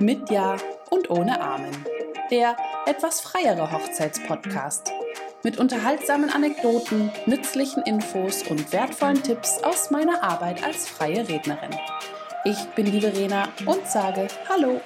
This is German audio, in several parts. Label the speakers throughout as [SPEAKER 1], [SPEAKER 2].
[SPEAKER 1] Mit Ja und ohne Amen. Der etwas freiere Hochzeitspodcast. Mit unterhaltsamen Anekdoten, nützlichen Infos und wertvollen Tipps aus meiner Arbeit als freie Rednerin. Ich bin die Verena und sage Hallo.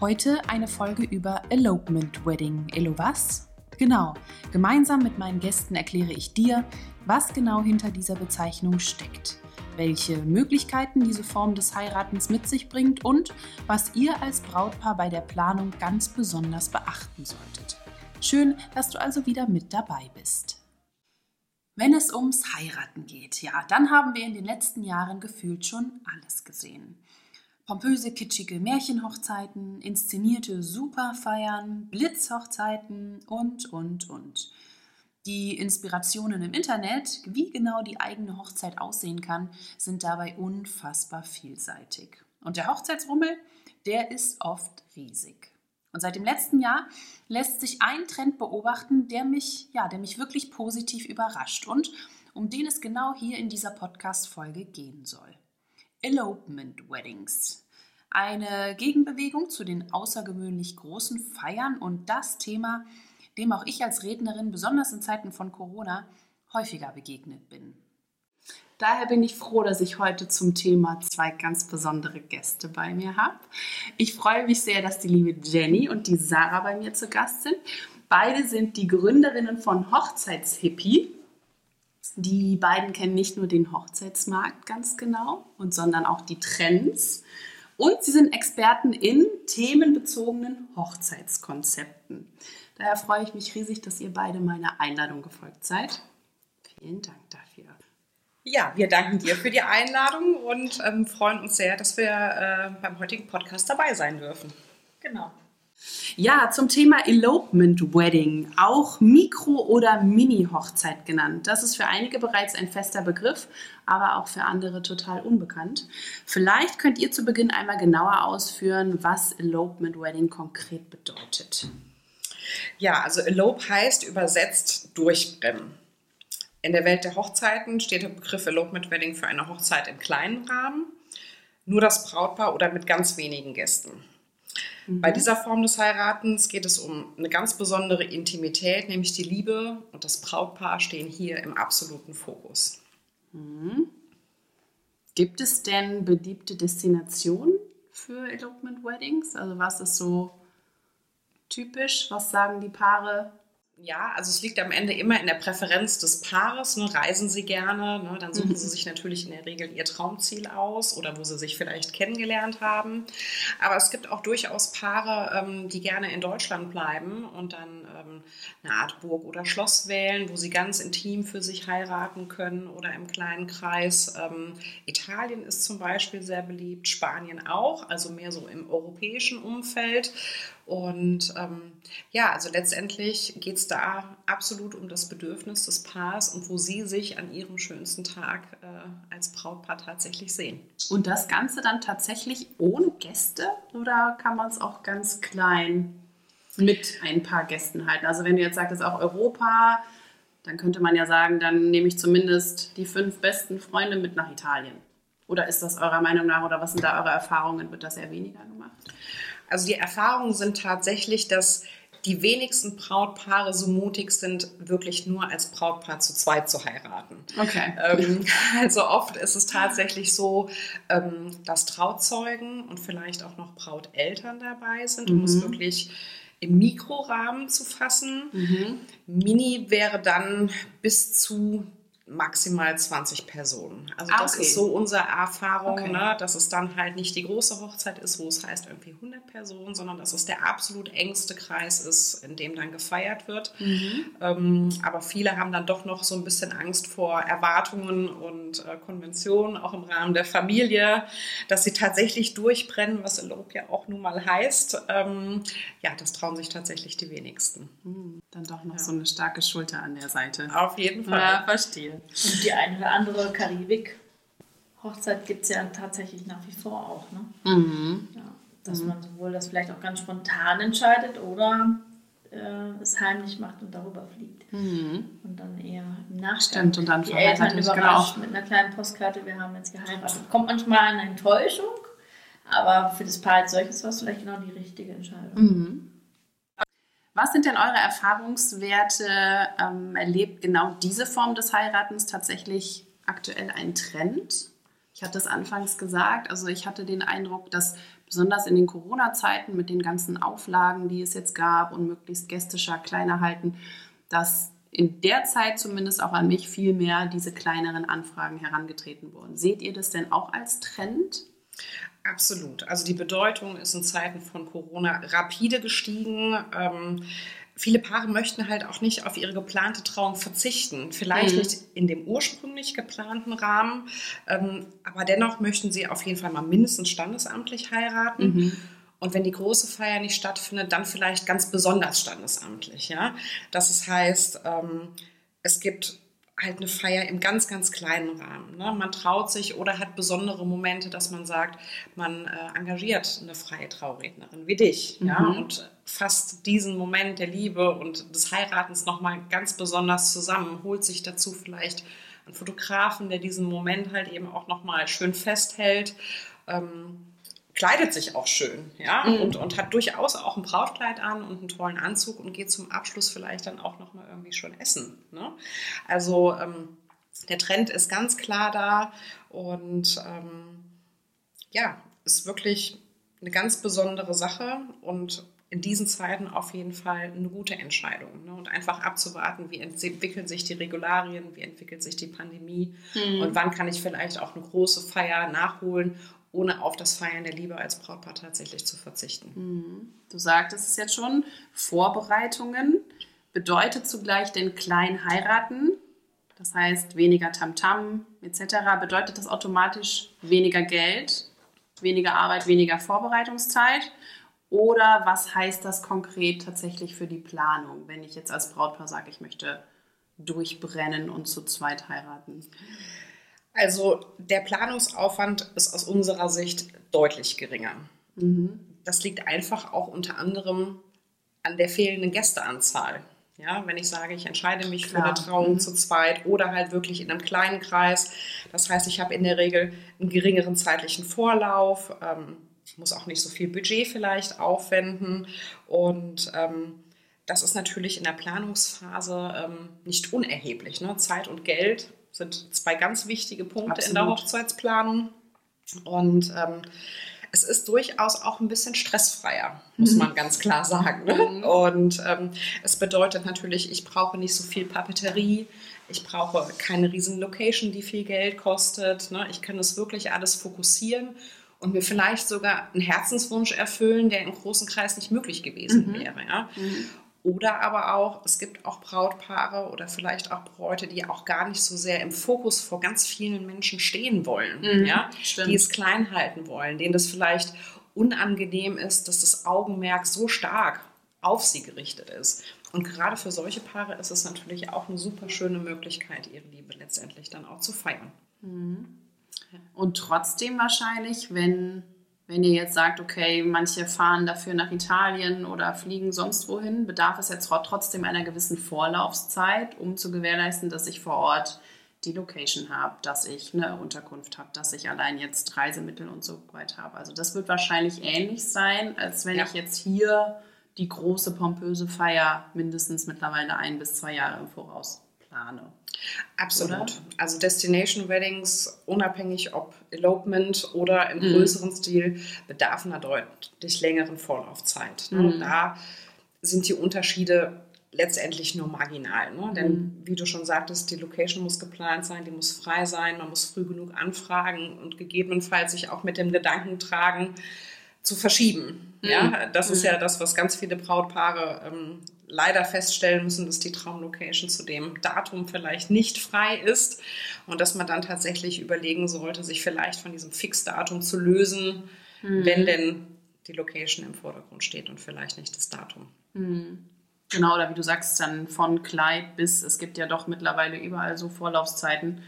[SPEAKER 1] Heute eine Folge über Elopement Wedding. Elo was? Genau, gemeinsam mit meinen Gästen erkläre ich dir, was genau hinter dieser Bezeichnung steckt, welche Möglichkeiten diese Form des Heiratens mit sich bringt und was ihr als Brautpaar bei der Planung ganz besonders beachten solltet. Schön, dass du also wieder mit dabei bist. Wenn es ums Heiraten geht, ja, dann haben wir in den letzten Jahren gefühlt schon alles gesehen. Pompöse, kitschige Märchenhochzeiten, inszenierte Superfeiern, Blitzhochzeiten und, und, und. Die Inspirationen im Internet, wie genau die eigene Hochzeit aussehen kann, sind dabei unfassbar vielseitig. Und der Hochzeitsrummel, der ist oft riesig. Und seit dem letzten Jahr lässt sich ein Trend beobachten, der mich, ja, der mich wirklich positiv überrascht und um den es genau hier in dieser Podcast-Folge gehen soll. Elopement Weddings. Eine Gegenbewegung zu den außergewöhnlich großen Feiern und das Thema, dem auch ich als Rednerin, besonders in Zeiten von Corona, häufiger begegnet bin. Daher bin ich froh, dass ich heute zum Thema zwei ganz besondere Gäste bei mir habe. Ich freue mich sehr, dass die liebe Jenny und die Sarah bei mir zu Gast sind. Beide sind die Gründerinnen von Hochzeitshippie. Die beiden kennen nicht nur den Hochzeitsmarkt ganz genau, und sondern auch die Trends. Und sie sind Experten in themenbezogenen Hochzeitskonzepten. Daher freue ich mich riesig, dass ihr beide meiner Einladung gefolgt seid. Vielen Dank dafür.
[SPEAKER 2] Ja, wir danken dir für die Einladung und ähm, freuen uns sehr, dass wir äh, beim heutigen Podcast dabei sein dürfen.
[SPEAKER 1] Genau. Ja, zum Thema Elopement Wedding, auch Mikro- oder Mini-Hochzeit genannt. Das ist für einige bereits ein fester Begriff, aber auch für andere total unbekannt. Vielleicht könnt ihr zu Beginn einmal genauer ausführen, was Elopement Wedding konkret bedeutet.
[SPEAKER 2] Ja, also Elope heißt übersetzt durchbrennen. In der Welt der Hochzeiten steht der Begriff Elopement Wedding für eine Hochzeit im kleinen Rahmen, nur das Brautpaar oder mit ganz wenigen Gästen. Mhm. Bei dieser Form des Heiratens geht es um eine ganz besondere Intimität, nämlich die Liebe und das Brautpaar stehen hier im absoluten Fokus.
[SPEAKER 1] Mhm. Gibt es denn beliebte Destinationen für Elopement Weddings? Also was ist so typisch? Was sagen die Paare?
[SPEAKER 2] Ja, also es liegt am Ende immer in der Präferenz des Paares. Ne? Reisen sie gerne, ne? dann suchen mhm. sie sich natürlich in der Regel ihr Traumziel aus oder wo sie sich vielleicht kennengelernt haben. Aber es gibt auch durchaus Paare, ähm, die gerne in Deutschland bleiben und dann ähm, eine Art Burg oder Schloss wählen, wo sie ganz intim für sich heiraten können oder im kleinen Kreis. Ähm, Italien ist zum Beispiel sehr beliebt, Spanien auch, also mehr so im europäischen Umfeld. Und ähm, ja, also letztendlich geht es da absolut um das Bedürfnis des Paars und wo sie sich an ihrem schönsten Tag äh, als Brautpaar tatsächlich sehen.
[SPEAKER 1] Und das Ganze dann tatsächlich ohne Gäste oder kann man es auch ganz klein mit ein paar Gästen halten? Also wenn du jetzt sagst, es ist auch Europa, dann könnte man ja sagen, dann nehme ich zumindest die fünf besten Freunde mit nach Italien. Oder ist das eurer Meinung nach oder was sind da eure Erfahrungen? Wird das eher weniger gemacht?
[SPEAKER 2] Also die Erfahrungen sind tatsächlich, dass die wenigsten Brautpaare so mutig sind, wirklich nur als Brautpaar zu zweit zu heiraten.
[SPEAKER 1] Okay.
[SPEAKER 2] Ähm, also oft ist es tatsächlich so, ähm, dass Trauzeugen und vielleicht auch noch Brauteltern dabei sind, um mhm. es wirklich im Mikrorahmen zu fassen. Mhm. Mini wäre dann bis zu maximal 20 Personen. Also ah, das okay. ist so unsere Erfahrung, okay. ne, dass es dann halt nicht die große Hochzeit ist, wo es heißt irgendwie 100 Personen, sondern dass es der absolut engste Kreis ist, in dem dann gefeiert wird. Mhm. Ähm, aber viele haben dann doch noch so ein bisschen Angst vor Erwartungen und äh, Konventionen, auch im Rahmen der Familie, dass sie tatsächlich durchbrennen, was Elope ja auch nun mal heißt. Ähm, ja, das trauen sich tatsächlich die wenigsten.
[SPEAKER 1] Mhm. Dann doch noch ja. so eine starke Schulter an der Seite.
[SPEAKER 2] Auf jeden Fall.
[SPEAKER 1] Ja, verstehe.
[SPEAKER 3] Und die eine oder andere Karibik-Hochzeit gibt es ja tatsächlich nach wie vor auch. Ne? Mhm. Ja, dass mhm. man sowohl das vielleicht auch ganz spontan entscheidet oder äh, es heimlich macht und darüber fliegt.
[SPEAKER 1] Mhm.
[SPEAKER 3] Und dann eher im Nachgang
[SPEAKER 1] Stimmt, und dann
[SPEAKER 3] die Eltern überrascht
[SPEAKER 1] genau.
[SPEAKER 3] mit einer kleinen Postkarte, wir haben jetzt geheiratet. Kommt manchmal eine Enttäuschung, aber für das Paar als solches war es vielleicht genau die richtige Entscheidung.
[SPEAKER 1] Was sind denn eure Erfahrungswerte? Ähm, erlebt genau diese Form des Heiratens tatsächlich aktuell einen Trend? Ich hatte es anfangs gesagt, also ich hatte den Eindruck, dass besonders in den Corona-Zeiten mit den ganzen Auflagen, die es jetzt gab und möglichst gästischer, kleiner halten, dass in der Zeit zumindest auch an mich viel mehr diese kleineren Anfragen herangetreten wurden. Seht ihr das denn auch als Trend?
[SPEAKER 2] Absolut. Also die Bedeutung ist in Zeiten von Corona rapide gestiegen. Ähm, viele Paare möchten halt auch nicht auf ihre geplante Trauung verzichten. Vielleicht
[SPEAKER 1] Mhm.
[SPEAKER 2] nicht in dem ursprünglich geplanten Rahmen, ähm, aber dennoch möchten sie auf jeden Fall mal mindestens standesamtlich heiraten.
[SPEAKER 1] Mhm.
[SPEAKER 2] Und wenn die große Feier nicht stattfindet, dann vielleicht ganz besonders standesamtlich. Ja? Das heißt, ähm, es gibt halt eine Feier im ganz, ganz kleinen Rahmen. Ne? Man traut sich oder hat besondere Momente, dass man sagt, man äh, engagiert eine freie Traurednerin wie dich. Ja?
[SPEAKER 1] Mhm.
[SPEAKER 2] Und fasst diesen Moment der Liebe und des Heiratens nochmal ganz besonders zusammen, holt sich dazu vielleicht einen Fotografen, der diesen Moment halt eben auch nochmal schön festhält. Ähm, kleidet sich auch schön, ja,
[SPEAKER 1] Mhm.
[SPEAKER 2] und, und hat durchaus auch ein Brautkleid an und einen tollen Anzug und geht zum Abschluss vielleicht dann auch nochmal irgendwie schon essen. Ne? Also ähm, der Trend ist ganz klar da und ähm, ja, ist wirklich eine ganz besondere Sache und in diesen Zeiten auf jeden Fall eine gute Entscheidung. Ne? Und einfach abzuwarten, wie entwickeln sich die Regularien, wie entwickelt sich die Pandemie und wann kann ich vielleicht auch eine große Feier nachholen, ohne auf das Feiern der Liebe als Brautpaar tatsächlich zu verzichten.
[SPEAKER 1] Du sagtest es jetzt schon, Vorbereitungen bedeutet zugleich den kleinen heiraten. Das heißt, weniger Tamtam etc. Bedeutet das automatisch weniger Geld, weniger Arbeit, weniger Vorbereitungszeit? Oder was heißt das konkret tatsächlich für die Planung, wenn ich jetzt als Brautpaar sage, ich möchte durchbrennen und zu zweit heiraten?
[SPEAKER 2] Also der Planungsaufwand ist aus unserer Sicht deutlich geringer. Das liegt einfach auch unter anderem an der fehlenden Gästeanzahl. Ja, wenn ich sage, ich entscheide mich für eine
[SPEAKER 1] Klar.
[SPEAKER 2] Trauung
[SPEAKER 1] Mhm.
[SPEAKER 2] zu zweit oder halt wirklich in einem kleinen Kreis. Das heißt, ich habe in der Regel einen geringeren zeitlichen Vorlauf, ähm, muss auch nicht so viel Budget vielleicht aufwenden und ähm, das ist natürlich in der Planungsphase ähm, nicht unerheblich. Ne? Zeit und Geld sind zwei ganz wichtige Punkte in der
[SPEAKER 1] Absolut.
[SPEAKER 2] Hochzeitsplanung. Und ähm, es ist durchaus auch ein bisschen stressfreier, muss man ganz klar sagen. Ne? Und ähm, es bedeutet natürlich, ich brauche nicht so viel Papeterie, ich brauche keine riesen Location, die viel Geld kostet. Ne? Ich kann das wirklich alles fokussieren und mir vielleicht sogar einen Herzenswunsch erfüllen, der im großen Kreis nicht möglich gewesen wäre. Ja? Oder aber auch, es gibt auch Brautpaare oder vielleicht auch Bräute, die auch gar nicht so sehr im Fokus vor ganz vielen Menschen stehen wollen,
[SPEAKER 1] Mhm,
[SPEAKER 2] ja?
[SPEAKER 1] stimmt.
[SPEAKER 2] die es klein halten wollen, denen das vielleicht unangenehm ist, dass das Augenmerk so stark auf sie gerichtet ist. Und gerade für solche Paare ist es natürlich auch eine super schöne Möglichkeit, ihre Liebe letztendlich dann auch zu feiern.
[SPEAKER 1] Und trotzdem wahrscheinlich, wenn, wenn ihr jetzt sagt, okay, manche fahren dafür nach Italien oder fliegen sonst wohin, bedarf es jetzt tro- trotzdem einer gewissen Vorlaufzeit, um zu gewährleisten, dass ich vor Ort die Location habe, dass ich eine Unterkunft habe, dass ich allein jetzt Reisemittel und so weiter habe. Also das wird wahrscheinlich ähnlich sein, als wenn
[SPEAKER 2] Ja.
[SPEAKER 1] ich jetzt hier die große pompöse Feier mindestens mittlerweile ein bis zwei Jahre im Voraus plane.
[SPEAKER 2] Absolut.
[SPEAKER 1] Oder?
[SPEAKER 2] Also Destination Weddings, unabhängig ob Elopement oder im
[SPEAKER 1] Mhm.
[SPEAKER 2] größeren Stil, bedarf einer deutlich längeren Vorlaufzeit. Ne?
[SPEAKER 1] Mhm.
[SPEAKER 2] Da sind die Unterschiede letztendlich nur marginal. Ne? Denn
[SPEAKER 1] Mhm.
[SPEAKER 2] wie du schon sagtest, die Location muss geplant sein, die muss frei sein, man muss früh genug anfragen und gegebenenfalls sich auch mit dem Gedanken tragen, zu verschieben.
[SPEAKER 1] Mhm.
[SPEAKER 2] Ja, das ist
[SPEAKER 1] Mhm.
[SPEAKER 2] ja das, was ganz viele Brautpaare ähm, leider feststellen müssen, dass die Traumlocation zu dem Datum vielleicht nicht frei ist und dass man dann tatsächlich überlegen sollte, sich vielleicht von diesem Fixdatum zu lösen,
[SPEAKER 1] Mhm.
[SPEAKER 2] wenn denn die Location im Vordergrund steht und vielleicht nicht das Datum.
[SPEAKER 1] Genau, oder wie du sagst, dann von Kleid bis, es gibt ja doch mittlerweile überall so Vorlaufzeiten.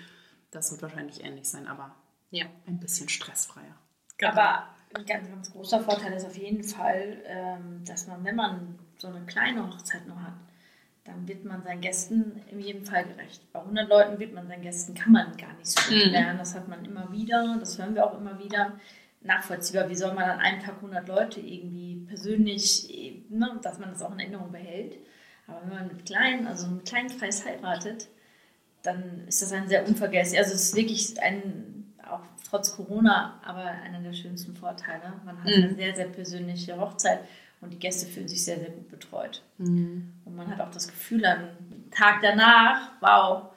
[SPEAKER 1] Das wird wahrscheinlich ähnlich sein, aber
[SPEAKER 2] Ja,
[SPEAKER 1] ein bisschen stressfreier.
[SPEAKER 2] genau.
[SPEAKER 3] Aber ein ganz, ganz großer Vorteil ist auf jeden Fall, ähm, dass man, wenn man so eine kleine Hochzeit noch hat, dann wird man seinen Gästen in jedem Fall gerecht. Bei 100 Leuten wird man seinen Gästen, kann man gar nicht so gut lernen. Das hat man immer wieder, das hören wir auch immer wieder. Nachvollziehbar, wie soll man an einem Tag 100 Leute irgendwie persönlich, ne, dass man das auch in Erinnerung behält. Aber wenn man mit kleinen, also einem kleinen Kreis heiratet, dann ist das ein sehr unvergesslich. Also es ist wirklich ein, auch trotz Corona, aber einer der schönsten Vorteile. Man hat mhm. eine sehr, sehr persönliche Hochzeit und die Gäste fühlen sich sehr, sehr gut betreut. Mhm. Und man hat auch das Gefühl, am Tag danach, wow,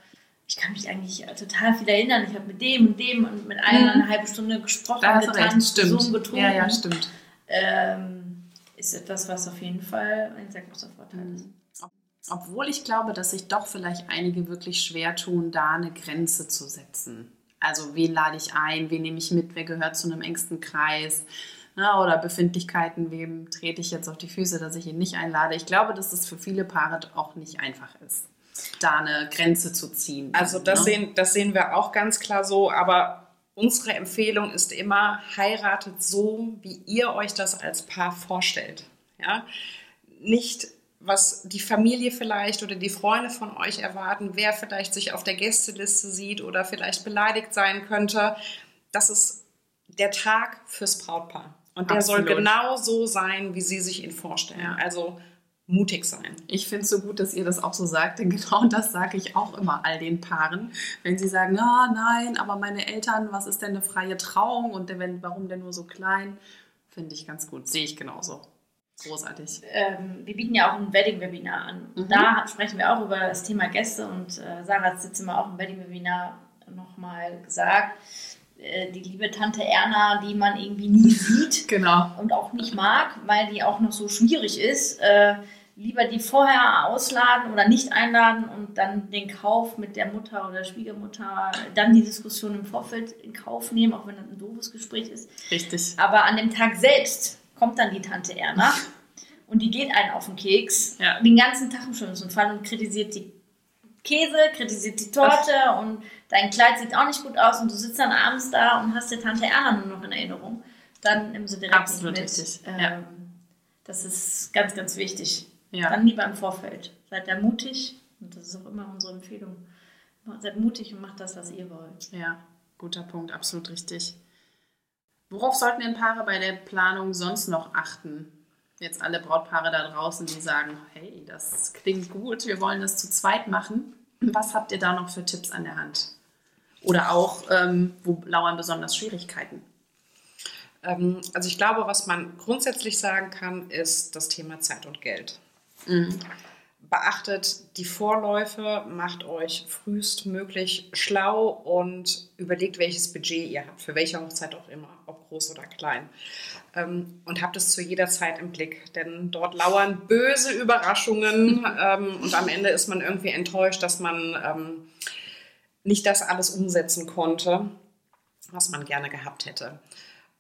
[SPEAKER 3] ich kann mich eigentlich total viel erinnern. Ich habe mit dem und dem und mit einem mhm. eine halbe Stunde gesprochen,
[SPEAKER 1] getanzt, gesungen, getrunken. Ja, ja, stimmt.
[SPEAKER 3] Ähm, ist etwas, was auf jeden Fall ein sehr großer Vorteil mhm. ist.
[SPEAKER 1] Obwohl ich glaube, dass sich doch vielleicht einige wirklich schwer tun, da eine Grenze zu setzen. Also wen lade ich ein, wen nehme ich mit, wer gehört zu einem engsten Kreis ne, oder Befindlichkeiten, wem trete ich jetzt auf die Füße, dass ich ihn nicht einlade. Ich glaube, dass es für viele Paare auch nicht einfach ist, da eine Grenze zu ziehen.
[SPEAKER 2] Also das, ne? sehen, das sehen wir auch ganz klar so, aber unsere Empfehlung ist immer, heiratet so, wie ihr euch das als Paar vorstellt. Ja? Nicht was die Familie vielleicht oder die Freunde von euch erwarten, wer vielleicht sich auf der Gästeliste sieht oder vielleicht beleidigt sein könnte. Das ist der Tag fürs Brautpaar. Und der Absolut. soll genau so sein, wie sie sich ihn vorstellen. Ja. Also mutig sein.
[SPEAKER 1] Ich finde es so gut, dass ihr das auch so sagt, denn genau das sage ich auch immer all den Paaren. Wenn sie sagen, ah, nein, aber meine Eltern, was ist denn eine freie Trauung und wenn, warum denn nur so klein? Finde ich ganz gut, sehe ich genauso. Großartig.
[SPEAKER 3] Ähm, wir bieten ja auch ein Wedding-Webinar an. Mhm. Da sprechen wir auch über das Thema Gäste und äh, Sarah hat jetzt immer auch im Wedding-Webinar nochmal gesagt, die liebe Tante Erna, die man irgendwie nie sieht
[SPEAKER 1] genau.
[SPEAKER 3] und auch nicht mag, weil die auch noch so schwierig ist, äh, lieber die vorher ausladen oder nicht einladen und dann den Kauf mit der Mutter oder Schwiegermutter, dann die Diskussion im Vorfeld in Kauf nehmen, auch wenn das ein doofes Gespräch ist.
[SPEAKER 1] Richtig.
[SPEAKER 3] Aber an dem Tag selbst kommt dann die Tante Erna und die geht einen auf den Keks, ja. den ganzen Tag im schlimmsten Fall und kritisiert die Käse, kritisiert die Torte Ach. und dein Kleid sieht auch nicht gut aus und du sitzt dann abends da und hast die Tante Erna nur noch in Erinnerung. Dann nimm sie direkt
[SPEAKER 1] Absolut mit. richtig. Ähm, ja.
[SPEAKER 3] Das ist ganz, ganz wichtig. Ja. Dann lieber im Vorfeld. Seid da mutig und das ist auch immer unsere Empfehlung. Seid mutig und macht das, was ihr wollt.
[SPEAKER 1] Ja, guter Punkt, absolut richtig. Worauf sollten denn Paare bei der Planung sonst noch achten? Jetzt alle Brautpaare da draußen, die sagen, hey, das klingt gut, wir wollen das zu zweit machen. Was habt ihr da noch für Tipps an der Hand? Oder auch, ähm, wo lauern besonders Schwierigkeiten?
[SPEAKER 2] Ähm, also ich glaube, was man grundsätzlich sagen kann, ist das Thema Zeit und Geld. Mhm beachtet die Vorläufe, macht euch frühestmöglich schlau und überlegt, welches Budget ihr habt, für welche Hochzeit auch immer, ob groß oder klein. Ähm, und habt es zu jeder Zeit im Blick, denn dort lauern böse Überraschungen ähm, und am Ende ist man irgendwie enttäuscht, dass man nicht das alles umsetzen konnte, was man gerne gehabt hätte.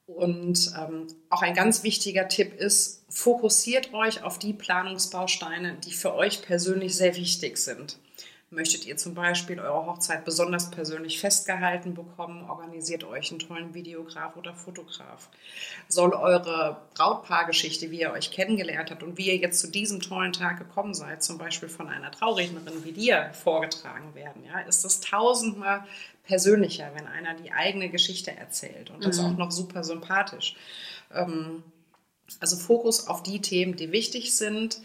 [SPEAKER 2] Und ähm, auch ein ganz wichtiger Tipp ist, fokussiert euch auf die Planungsbausteine, die für euch persönlich sehr wichtig sind. Möchtet ihr zum Beispiel eure Hochzeit besonders persönlich festgehalten bekommen, organisiert euch einen tollen Videograf oder Fotograf. Soll eure Brautpaargeschichte, wie ihr euch kennengelernt habt und wie ihr jetzt zu diesem tollen Tag gekommen seid, zum Beispiel von einer Traurednerin wie dir vorgetragen werden, ja, ist das tausendmal persönlicher, wenn einer die eigene Geschichte erzählt und das mhm. auch noch super sympathisch. Ähm, also Fokus auf die Themen, die wichtig sind,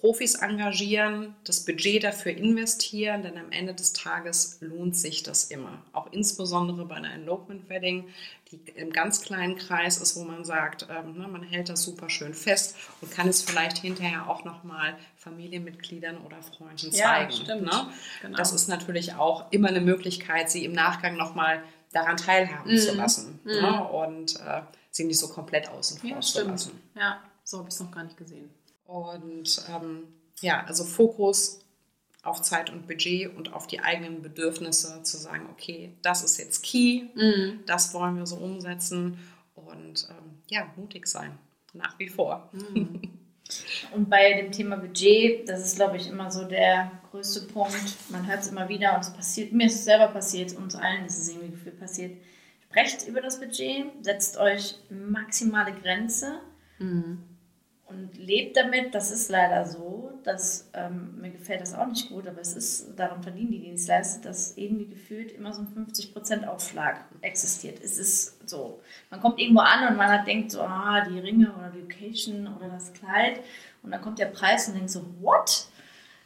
[SPEAKER 2] Profis engagieren, das Budget dafür investieren, denn am Ende des Tages lohnt sich das immer. Auch insbesondere bei einer Elopement Wedding, die im ganz kleinen Kreis ist, wo man sagt, ähm, ne, man hält das super schön fest und kann es vielleicht hinterher auch nochmal Familienmitgliedern oder Freunden zeigen. Ja, stimmt. Ne? Genau. Das ist natürlich auch immer eine Möglichkeit, sie im Nachgang nochmal daran teilhaben mhm. zu lassen mhm. ne? und äh, sie nicht so komplett außen vor ja, zu lassen.
[SPEAKER 1] Ja, so habe ich es noch gar nicht gesehen.
[SPEAKER 2] Und ähm, ja, also Fokus auf Zeit und Budget und auf die eigenen Bedürfnisse zu sagen, okay, das ist jetzt Key, mhm. das wollen wir so umsetzen und ähm, ja, mutig sein, nach wie vor. Mhm.
[SPEAKER 3] Und bei dem Thema Budget, das ist, glaube ich, immer so der größte Punkt. Man hört es immer wieder und es passiert, mir ist es selber passiert, uns allen ist es irgendwie gefühlt passiert. Sprecht über das Budget, setzt euch maximale Grenze. Mhm und lebt damit. Das ist leider so. Dass, ähm, mir gefällt das auch nicht gut, aber es ist, daran verdienen die Dienstleister, dass irgendwie gefühlt immer so ein 50% Aufschlag existiert. Es ist so. Man kommt irgendwo an und man hat denkt so, ah, die Ringe oder die Location oder das Kleid. Und dann kommt der Preis und denkt so, what?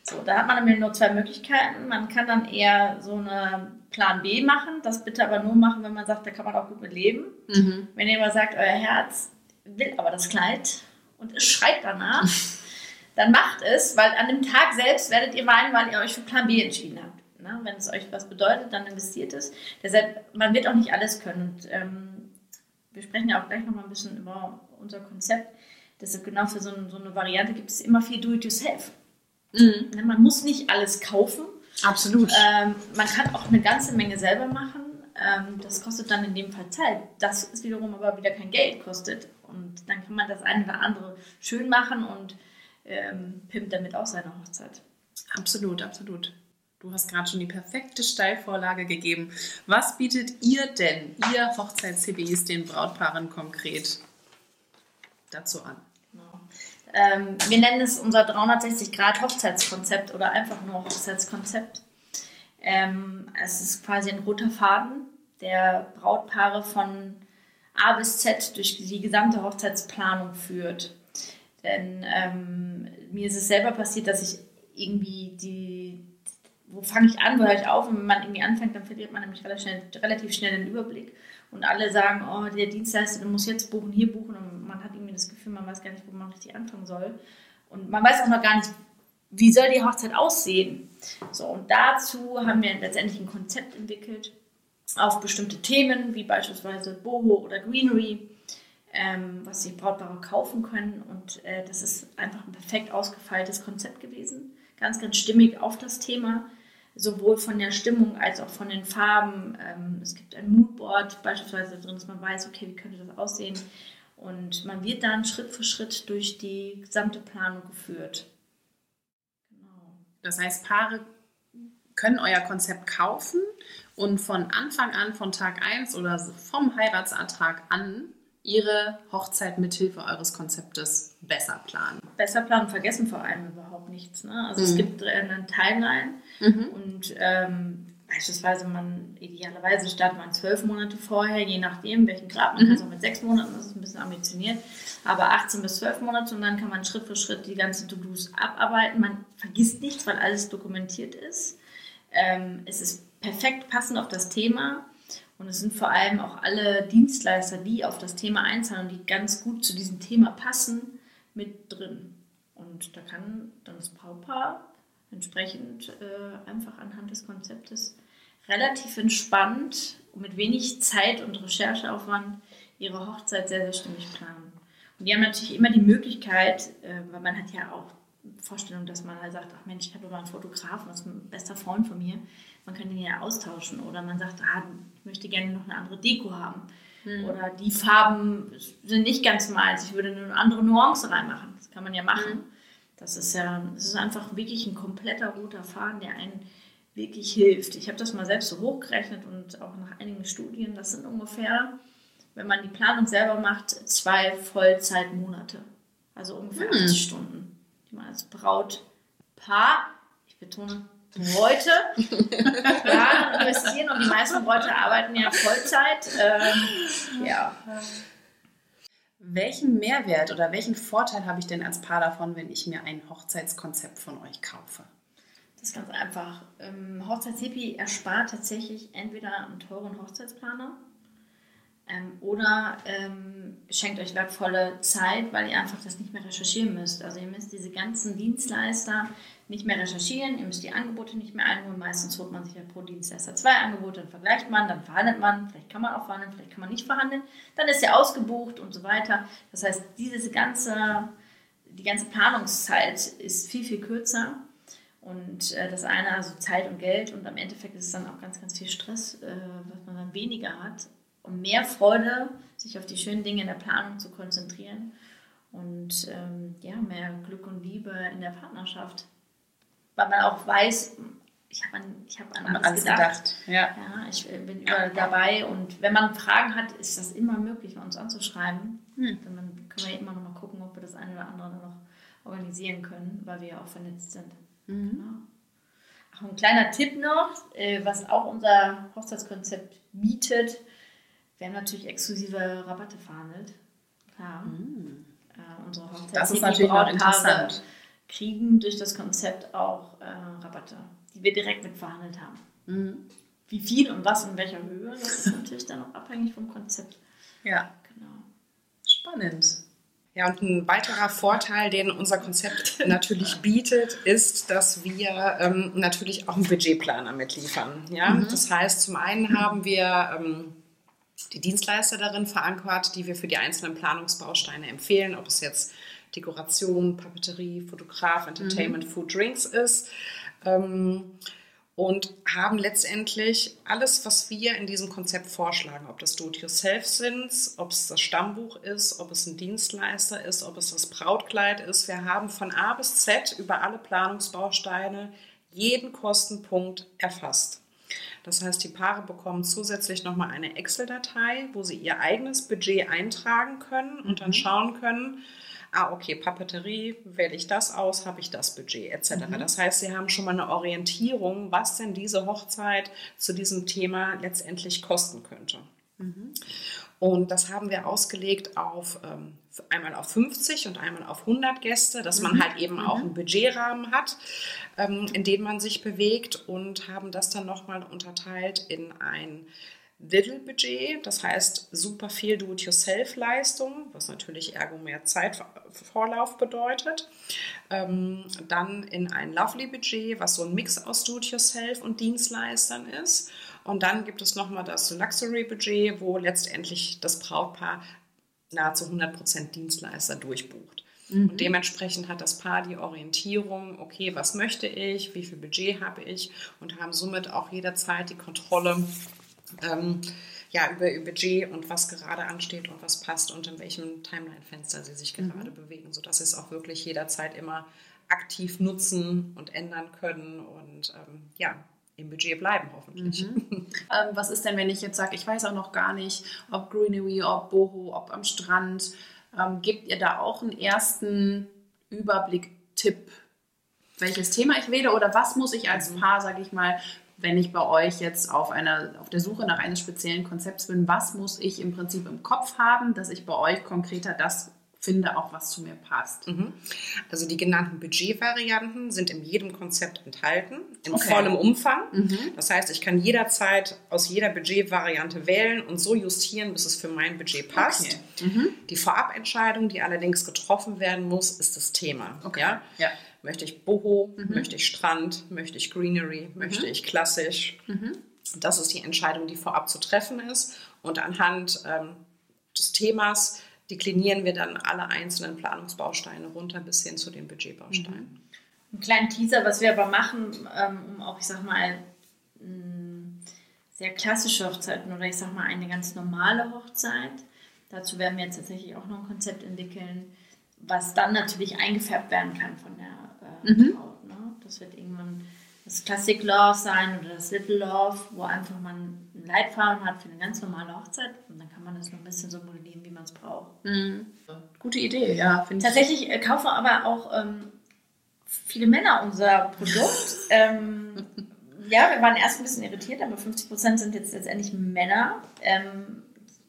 [SPEAKER 3] So, da hat man nämlich nur zwei Möglichkeiten. Man kann dann eher so eine Plan B machen, das bitte aber nur machen, wenn man sagt, da kann man auch gut mit leben. Mhm. Wenn ihr aber sagt, euer Herz will aber das Kleid, und es schreit danach, dann macht es, weil an dem Tag selbst werdet ihr weinen, weil ihr euch für Plan B entschieden habt. Ne? Wenn es euch was bedeutet, dann investiert es. Deshalb, man wird auch nicht alles können. Und, ähm, wir sprechen ja auch gleich noch mal ein bisschen über unser Konzept. Deshalb genau für so, so eine Variante gibt es immer viel Do-it-yourself. Mhm. Man muss nicht alles kaufen.
[SPEAKER 2] Absolut.
[SPEAKER 3] Ähm, man kann auch eine ganze Menge selber machen. Ähm, das kostet dann in dem Fall Zeit. Das ist wiederum aber wieder kein Geld kostet. Und dann kann man das eine oder andere schön machen und ähm, pimmt damit auch seine Hochzeit.
[SPEAKER 2] Absolut, absolut. Du hast gerade schon die perfekte Steilvorlage gegeben. Was bietet ihr denn, ihr Hochzeits-CBIs, den Brautpaaren konkret dazu an?
[SPEAKER 3] Genau. Ähm, wir nennen es unser 360-Grad-Hochzeitskonzept oder einfach nur Hochzeitskonzept. Ähm, es ist quasi ein roter Faden, der Brautpaare von A bis Z durch die gesamte Hochzeitsplanung führt. Denn ähm, mir ist es selber passiert, dass ich irgendwie die, wo fange ich an, wo höre ich auf? Und wenn man irgendwie anfängt, dann verliert man nämlich relativ schnell, relativ schnell den Überblick. Und alle sagen, oh, der Dienstleister muss jetzt buchen, hier buchen. Und man hat irgendwie das Gefühl, man weiß gar nicht, wo man richtig anfangen soll. Und man weiß auch noch gar nicht, wie soll die Hochzeit aussehen. So, und dazu haben wir letztendlich ein Konzept entwickelt, auf bestimmte Themen, wie beispielsweise Boho oder Greenery, ähm, was die Brautpaare kaufen können. Und äh, das ist einfach ein perfekt ausgefeiltes Konzept gewesen. Ganz, ganz stimmig auf das Thema, sowohl von der Stimmung als auch von den Farben. Ähm, es gibt ein Moodboard beispielsweise drin, dass man weiß, okay, wie könnte das aussehen. Und man wird dann Schritt für Schritt durch die gesamte Planung geführt.
[SPEAKER 2] Genau. Das heißt, Paare können euer Konzept kaufen und von Anfang an, von Tag 1 oder vom Heiratsantrag an, ihre Hochzeit mithilfe eures Konzeptes besser planen.
[SPEAKER 3] Besser planen, vergessen vor allem überhaupt nichts. Ne? Also mhm. es gibt eine Timeline mhm. und ähm, beispielsweise man idealerweise startet man zwölf Monate vorher, je nachdem welchen Grad, man mhm. auch mit sechs Monaten, das ist ein bisschen ambitioniert, aber 18 bis 12 Monate und dann kann man Schritt für Schritt die ganzen To-Dos abarbeiten. Man vergisst nichts, weil alles dokumentiert ist. Ähm, es ist perfekt passend auf das Thema und es sind vor allem auch alle Dienstleister, die auf das Thema einzahlen und die ganz gut zu diesem Thema passen, mit drin. Und da kann dann das Brautpaar entsprechend äh, einfach anhand des Konzeptes relativ entspannt und mit wenig Zeit und Rechercheaufwand ihre Hochzeit sehr, sehr stimmig planen. Und die haben natürlich immer die Möglichkeit, äh, weil man hat ja auch Vorstellung, dass man halt sagt, ach Mensch, ich habe aber einen Fotografen, das ist ein bester Freund von mir. Man kann den ja austauschen. Oder man sagt, ah, ich möchte gerne noch eine andere Deko haben. Mhm. Oder die Farben sind nicht ganz meins, ich würde eine andere Nuance reinmachen. Das kann man ja machen. Mhm. Das ist ja, das ist einfach wirklich ein kompletter roter Faden, der einen wirklich hilft. Ich habe das mal selbst so hochgerechnet und auch nach einigen Studien, das sind ungefähr, wenn man die Planung selber macht, zwei Vollzeitmonate. Also ungefähr mhm. 80 Stunden die man als Brautpaar, ich betone Bräute, ja, investieren und die meisten Bräute arbeiten ja Vollzeit. Ähm, ja.
[SPEAKER 2] Welchen Mehrwert oder welchen Vorteil habe ich denn als Paar davon, wenn ich mir ein Hochzeitskonzept von euch kaufe?
[SPEAKER 3] Das ist ganz einfach. Ähm, Hochzeitshippie erspart tatsächlich entweder einen teuren Hochzeitsplaner ähm, oder ähm, schenkt euch wertvolle Zeit, weil ihr einfach das nicht mehr recherchieren müsst. Also ihr müsst diese ganzen Dienstleister nicht mehr recherchieren, ihr müsst die Angebote nicht mehr einholen. Meistens holt man sich ja pro Dienstleister zwei Angebote, dann vergleicht man, dann verhandelt man, vielleicht kann man auch verhandeln, vielleicht kann man nicht verhandeln, dann ist er ausgebucht und so weiter. Das heißt, diese ganze, die ganze Planungszeit ist viel, viel kürzer. Und äh, das eine, also Zeit und Geld, und am Endeffekt ist es dann auch ganz, ganz viel Stress, äh, was man dann weniger hat und mehr Freude, sich auf die schönen Dinge in der Planung zu konzentrieren und ähm, ja, mehr Glück und Liebe in der Partnerschaft. Weil man auch weiß, ich habe an, ich hab an alles, alles gedacht. gedacht. Ja. ja. ich bin überall dabei und wenn man Fragen hat, ist das immer möglich, uns anzuschreiben. Hm. Dann können wir immer noch mal gucken, ob wir das eine oder andere noch organisieren können, weil wir ja auch vernetzt sind. Mhm. Genau. Ach, ein kleiner Tipp noch, äh, was auch unser Hochzeitskonzept bietet. Wir haben natürlich exklusive Rabatte verhandelt. Klar. Mhm. Äh, unsere Hochzeits
[SPEAKER 1] das ist natürlich auch interessant.
[SPEAKER 3] Kriegen durch das Konzept auch äh, Rabatte, die wir direkt mit verhandelt haben. Mhm. Wie viel und was in welcher Höhe, das ist natürlich dann auch abhängig vom Konzept.
[SPEAKER 1] Ja. Genau. Spannend.
[SPEAKER 2] Ja, und ein weiterer Vorteil, den unser Konzept natürlich bietet, ist, dass wir ähm, natürlich auch einen Budgetplaner mitliefern. Ja? Mhm. Das heißt, zum einen haben wir ähm, die Dienstleister darin verankert, die wir für die einzelnen Planungsbausteine empfehlen, ob es jetzt Dekoration, Papeterie, Fotograf, Entertainment, mhm. Food, Drinks ist. Ähm, und haben letztendlich alles, was wir in diesem Konzept vorschlagen, ob das Do-it-yourself sind, ob es das Stammbuch ist, ob es ein Dienstleister ist, ob es das Brautkleid ist. Wir haben von A bis Z über alle Planungsbausteine jeden Kostenpunkt erfasst. Das heißt, die Paare bekommen zusätzlich nochmal eine Excel-Datei, wo sie ihr eigenes Budget eintragen können und dann mhm. schauen können, ah, okay, Papeterie, wähle ich das aus, habe ich das Budget etc. Mhm. Das heißt, Sie haben schon mal eine Orientierung, was denn diese Hochzeit zu diesem Thema letztendlich kosten könnte. Mhm. Und das haben wir ausgelegt auf ähm, einmal auf 50 und einmal auf 100 Gäste, dass man mhm. halt eben auch mhm. einen Budgetrahmen hat, ähm, in dem man sich bewegt und haben das dann nochmal unterteilt in ein Little Budget, das heißt super viel Do-it-yourself-Leistung, was natürlich ergo mehr Zeitvorlauf bedeutet. Ähm, dann in ein Lovely Budget, was so ein Mix aus Do-it-yourself und Dienstleistern ist. Und dann gibt es nochmal das Luxury Budget, wo letztendlich das Brautpaar nahezu 100% Dienstleister durchbucht. Mhm. Und dementsprechend hat das Paar die Orientierung, okay, was möchte ich, wie viel Budget habe ich und haben somit auch jederzeit die Kontrolle ähm, ja, über ihr Budget und was gerade ansteht und was passt und in welchem Timeline-Fenster sie sich gerade mhm. bewegen, sodass sie es auch wirklich jederzeit immer aktiv nutzen und ändern können und ähm, ja, im Budget bleiben hoffentlich.
[SPEAKER 1] Mhm. ähm, was ist denn, wenn ich jetzt sage, ich weiß auch noch gar nicht, ob Greenery, ob Boho, ob am Strand, ähm, gebt ihr da auch einen ersten Überblick, Tipp, welches Thema ich wähle oder was muss ich als mhm. Paar, sage ich mal, wenn ich bei euch jetzt auf, einer, auf der Suche nach eines speziellen Konzepts bin, was muss ich im Prinzip im Kopf haben, dass ich bei euch konkreter das finde, auch was zu mir passt. Mhm.
[SPEAKER 2] Also die genannten Budgetvarianten sind in jedem Konzept enthalten, in okay. vollem Umfang. Mhm. Das heißt, ich kann jederzeit aus jeder Budgetvariante wählen und so justieren, bis es für mein Budget passt. Okay. Mhm. Die Vorabentscheidung, die allerdings getroffen werden muss, ist das Thema. Okay. Ja? ja. Möchte ich Boho, mhm. möchte ich Strand, möchte ich Greenery, möchte mhm. ich klassisch. Mhm. Das ist die Entscheidung, die vorab zu treffen ist. Und anhand ähm, des Themas deklinieren wir dann alle einzelnen Planungsbausteine runter bis hin zu den Budgetbausteinen. Mhm.
[SPEAKER 3] Einen kleinen Teaser, was wir aber machen, ähm, um auch, ich sag mal, sehr klassische Hochzeiten oder ich sag mal eine ganz normale Hochzeit. Dazu werden wir jetzt tatsächlich auch noch ein Konzept entwickeln, was dann natürlich eingefärbt werden kann von der mhm. Ne? Das wird irgendwann das Classic Love sein oder das Little Love, wo einfach man einen Leitfaden hat für eine ganz normale Hochzeit und dann kann man das noch ein bisschen so modellieren, wie man es braucht.
[SPEAKER 1] Mhm. Gute Idee, ja.
[SPEAKER 3] Tatsächlich äh, kaufen aber auch ähm, viele Männer unser Produkt. ähm, ja, wir waren erst ein bisschen irritiert, aber 50% sind jetzt letztendlich Männer. Ähm,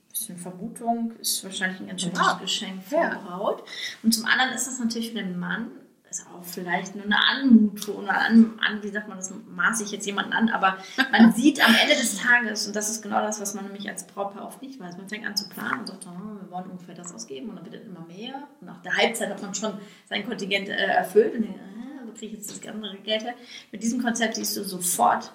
[SPEAKER 3] bisschen Vermutung, ist wahrscheinlich ein ganz schönes wow. Geschenk für ja. Braut. Und zum anderen ist das natürlich für den Mann ist auch vielleicht nur eine Anmutung oder an, an, wie sagt man, das maße ich jetzt jemanden an, aber man sieht am Ende des Tages, und das ist genau das, was man nämlich als Brautpaar oft nicht weiß, man fängt an zu planen und sagt, oh, wir wollen ungefähr das ausgeben und dann wird immer mehr und nach der Halbzeit hat man schon sein Kontingent äh, erfüllt und denkt, ah, wo kriege ich jetzt das andere Geld her? Mit diesem Konzept siehst du sofort,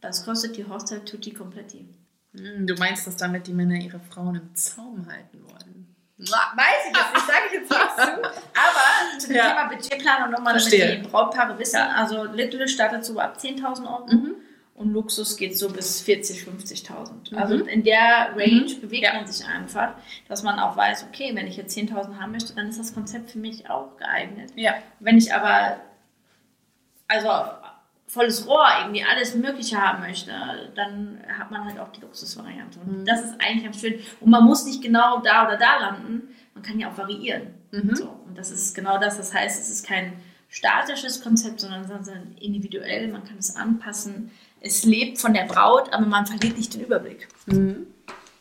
[SPEAKER 3] das kostet die Hochzeit tutti completi.
[SPEAKER 1] Hm, du meinst, dass damit die Männer ihre Frauen im Zaum halten wollen?
[SPEAKER 3] Weiß ich jetzt nicht, sage ich jetzt nichts zu. Aber zum ja. Thema Budgetplanung nochmal, damit die Brautpaare wissen. Also Little startet so ab 10.000 Euro mhm. und Luxus geht so bis 40.000, 50.000. Mhm. Also in der Range mhm. bewegt ja. man sich einfach, dass man auch weiß, okay, wenn ich jetzt 10.000 haben möchte, dann ist das Konzept für mich auch geeignet.
[SPEAKER 1] Ja.
[SPEAKER 3] Wenn ich aber, also volles Rohr irgendwie alles Mögliche haben möchte, dann hat man halt auch die Luxusvariante. Und mhm. das ist eigentlich am schönen. Und man muss nicht genau da oder da landen, man kann ja auch variieren. Mhm. So, und das ist genau das. Das heißt, es ist kein statisches Konzept, sondern, sondern individuell. Man kann es anpassen. Es lebt von der Braut, aber man verliert nicht den Überblick.
[SPEAKER 1] Mhm.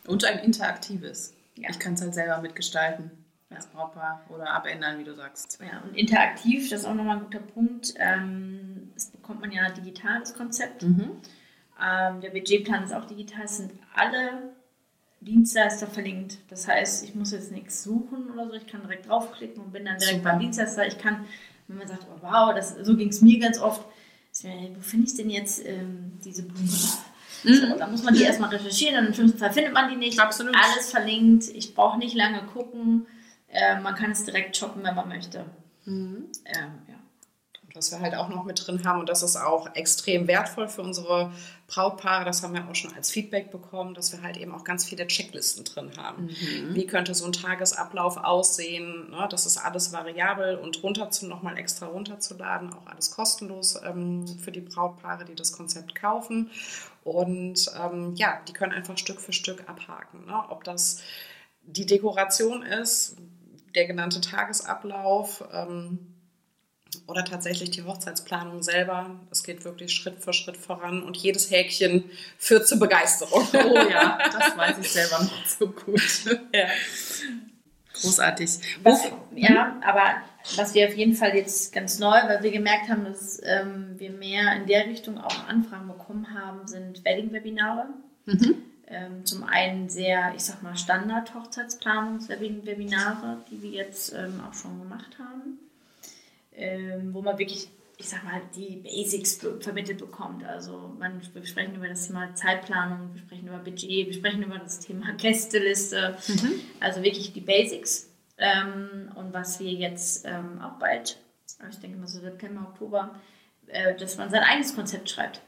[SPEAKER 1] Und ein interaktives. Ja. Ich kann es halt selber mitgestalten als Brautpaar oder abändern, wie du sagst.
[SPEAKER 3] Ja, und interaktiv, das ist auch nochmal ein guter Punkt. Ähm, das bekommt man ja digital, das Konzept. Mhm. Ähm, der Budgetplan ist auch digital. Es sind alle Dienstleister verlinkt. Das heißt, ich muss jetzt nichts suchen oder so. Ich kann direkt draufklicken und bin dann direkt Super. beim Dienstleister. Ich kann, wenn man sagt, oh, wow, das, so ging es mir ganz oft. Wo finde ich denn jetzt ähm, diese Blumen? Mhm. So, da muss man die erstmal recherchieren und im schlimmsten Fall findet man die nicht.
[SPEAKER 1] Absolut.
[SPEAKER 3] Alles verlinkt. Ich brauche nicht lange gucken. Äh, man kann es direkt shoppen, wenn man möchte. Mhm.
[SPEAKER 2] Ähm, ja. Was wir halt auch noch mit drin haben, und das ist auch extrem wertvoll für unsere Brautpaare, das haben wir auch schon als Feedback bekommen, dass wir halt eben auch ganz viele Checklisten drin haben. Mhm. Wie könnte so ein Tagesablauf aussehen? Ne? Das ist alles variabel und runter zu, nochmal extra runterzuladen, auch alles kostenlos ähm, für die Brautpaare, die das Konzept kaufen. Und ähm, ja, die können einfach Stück für Stück abhaken. Ne? Ob das die Dekoration ist, der genannte Tagesablauf ähm, oder tatsächlich die Hochzeitsplanung selber. Es geht wirklich Schritt für Schritt voran und jedes Häkchen führt zur Begeisterung.
[SPEAKER 1] Oh ja, das weiß ich selber noch so gut. Ja. Großartig.
[SPEAKER 3] Was, ja, aber was wir auf jeden Fall jetzt ganz neu, weil wir gemerkt haben, dass ähm, wir mehr in der Richtung auch Anfragen bekommen haben, sind Wedding-Webinare. Mhm ähm, zum einen sehr, ich sag mal, Standard-Hochzeitsplanungswebinare, die wir jetzt ähm, auch schon gemacht haben, ähm, wo man wirklich, ich sag mal, die Basics vermittelt bekommt. Also man, wir sprechen über das Thema Zeitplanung, wir sprechen über Budget, wir sprechen über das Thema Gästeliste, mhm. also wirklich die Basics. Ähm, und was wir jetzt ähm, auch bald, ich denke mal so September, Oktober, äh, dass man sein eigenes Konzept schreibt.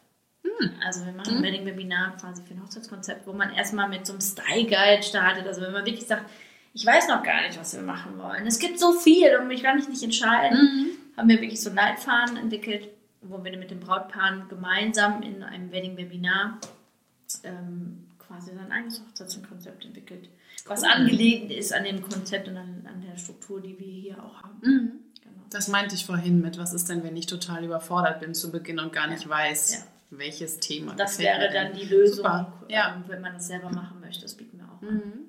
[SPEAKER 3] Hm. Also wir machen hm. ein Wedding-Webinar quasi für ein Hochzeitskonzept, wo man erstmal mit so einem Style-Guide startet. Also wenn man wirklich sagt, ich weiß noch gar nicht, was wir machen wollen. Es gibt so viel und mich kann ich nicht entscheiden. Mhm. Haben wir wirklich so Leitfaden entwickelt, wo wir mit den Brautpaaren gemeinsam in einem Wedding-Webinar ähm, quasi sein eigenes Hochzeitskonzept entwickelt. Was cool. angelegt ist an dem Konzept und an, an, der Struktur, die wir hier auch haben. Mhm.
[SPEAKER 1] Genau. Das meinte ich vorhin mit, was ist denn, wenn ich total überfordert bin zu Beginn und gar nicht ja. weiß, ja welches Thema.
[SPEAKER 3] Das wäre dann die Lösung, ja. wenn man das selber machen möchte. Das bieten wir auch mhm. an.
[SPEAKER 1] Genau.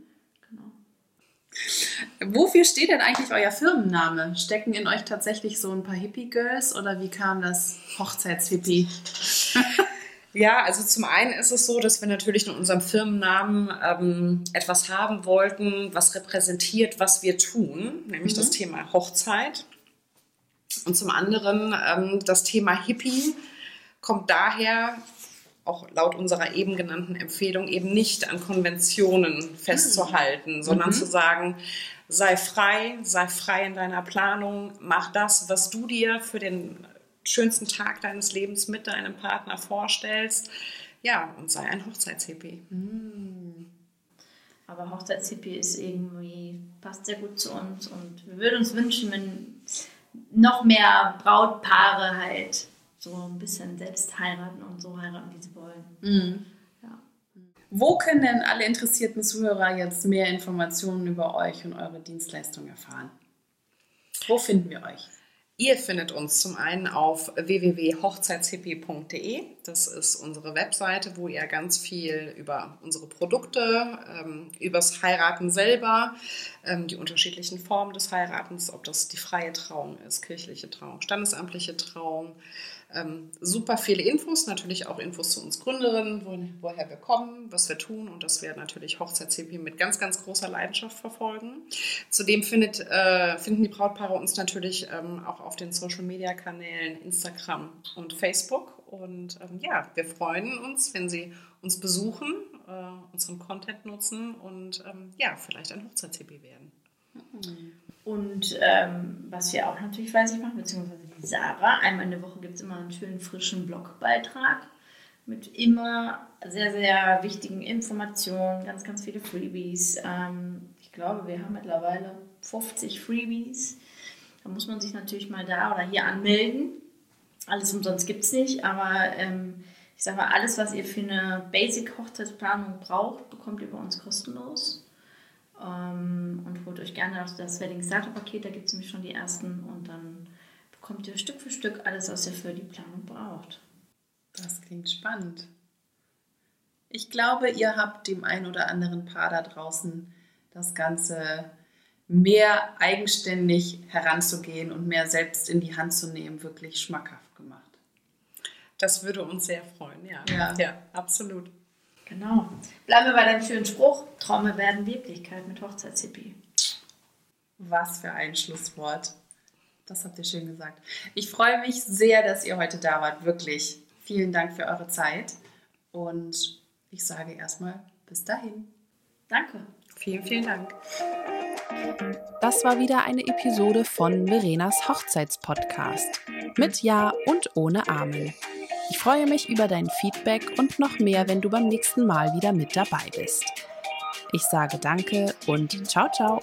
[SPEAKER 1] Wofür steht denn eigentlich euer Firmenname? Stecken in euch tatsächlich so ein paar Hippie-Girls oder wie kam das Hochzeitshippie?
[SPEAKER 2] Ja, also zum einen ist es so, dass wir natürlich in unserem Firmennamen ähm, etwas haben wollten, was repräsentiert, was wir tun, nämlich mhm. das Thema Hochzeit. Und zum anderen ähm, das Thema Hippie kommt daher, auch laut unserer eben genannten Empfehlung, eben nicht an Konventionen festzuhalten, mhm. sondern mhm. zu sagen, sei frei, sei frei in deiner Planung, mach das, was du dir für den schönsten Tag deines Lebens mit deinem Partner vorstellst. Ja, und sei ein Hochzeitshippie. Mhm.
[SPEAKER 3] Aber Hochzeitshippie ist irgendwie, passt sehr gut zu uns und wir würden uns wünschen, wenn noch mehr Brautpaare halt so ein bisschen selbst heiraten und so heiraten, wie sie wollen. Mhm. Ja.
[SPEAKER 1] Wo können denn alle interessierten Zuhörer jetzt mehr Informationen über euch und eure Dienstleistung erfahren? Wo finden wir euch?
[SPEAKER 2] Ihr findet uns zum einen auf www.hochzeitshippie.de. Das ist unsere Webseite, wo ihr ganz viel über unsere Produkte, ähm, übers Heiraten selber, ähm, die unterschiedlichen Formen des Heiratens, ob das die freie Trauung ist, kirchliche Trauung, standesamtliche Trauung, ähm, super viele Infos, natürlich auch Infos zu uns Gründerinnen, wo, woher wir kommen, was wir tun und dass wir natürlich Hochzeits-CP mit ganz, ganz großer Leidenschaft verfolgen. Zudem findet, äh, finden die Brautpaare uns natürlich ähm, auch auf den Social-Media-Kanälen Instagram und Facebook. Und ähm, ja, wir freuen uns, wenn Sie uns besuchen, äh, unseren Content nutzen und ähm, ja, vielleicht ein Hochzeits-CP werden.
[SPEAKER 3] Mhm. Und ähm, was wir auch natürlich fleißig machen, beziehungsweise die Sarah, einmal in der Woche gibt es immer einen schönen frischen Blogbeitrag mit immer sehr, sehr wichtigen Informationen, ganz, ganz viele Freebies. Ähm, ich glaube, wir haben mittlerweile 50 Freebies. Da muss man sich natürlich mal da oder hier anmelden. alles umsonst gibt es nicht, aber ähm, ich sage mal, alles, was ihr für eine Basic-Hochzeitsplanung braucht, bekommt ihr bei uns kostenlos. Ähm, und holt euch gerne auch das Wedding Starter Paket, da gibt es nämlich schon die ersten und dann bekommt ihr Stück für Stück alles, was ihr für die Planung braucht.
[SPEAKER 1] Das klingt spannend. Ich glaube, ihr habt dem einen oder anderen Paar da draußen das Ganze mehr eigenständig heranzugehen und mehr selbst in die Hand zu nehmen, wirklich schmackhaft gemacht.
[SPEAKER 2] Das würde uns sehr freuen, ja.
[SPEAKER 1] Ja,
[SPEAKER 2] ja absolut.
[SPEAKER 3] Genau. Bleiben wir bei deinem schönen Spruch: Träume werden Wirklichkeit mit Hochzeitshippie.
[SPEAKER 1] Was für ein Schlusswort. Das habt ihr schön gesagt. Ich freue mich sehr, dass ihr heute da wart. Wirklich. Vielen Dank für eure Zeit. Und ich sage erstmal bis dahin.
[SPEAKER 3] Danke.
[SPEAKER 2] Vielen, vielen Dank.
[SPEAKER 1] Das war wieder eine Episode von Verenas Hochzeitspodcast. Mit Ja und ohne Amen. Ich freue mich über dein Feedback und noch mehr, wenn du beim nächsten Mal wieder mit dabei bist. Ich sage danke und ciao, ciao.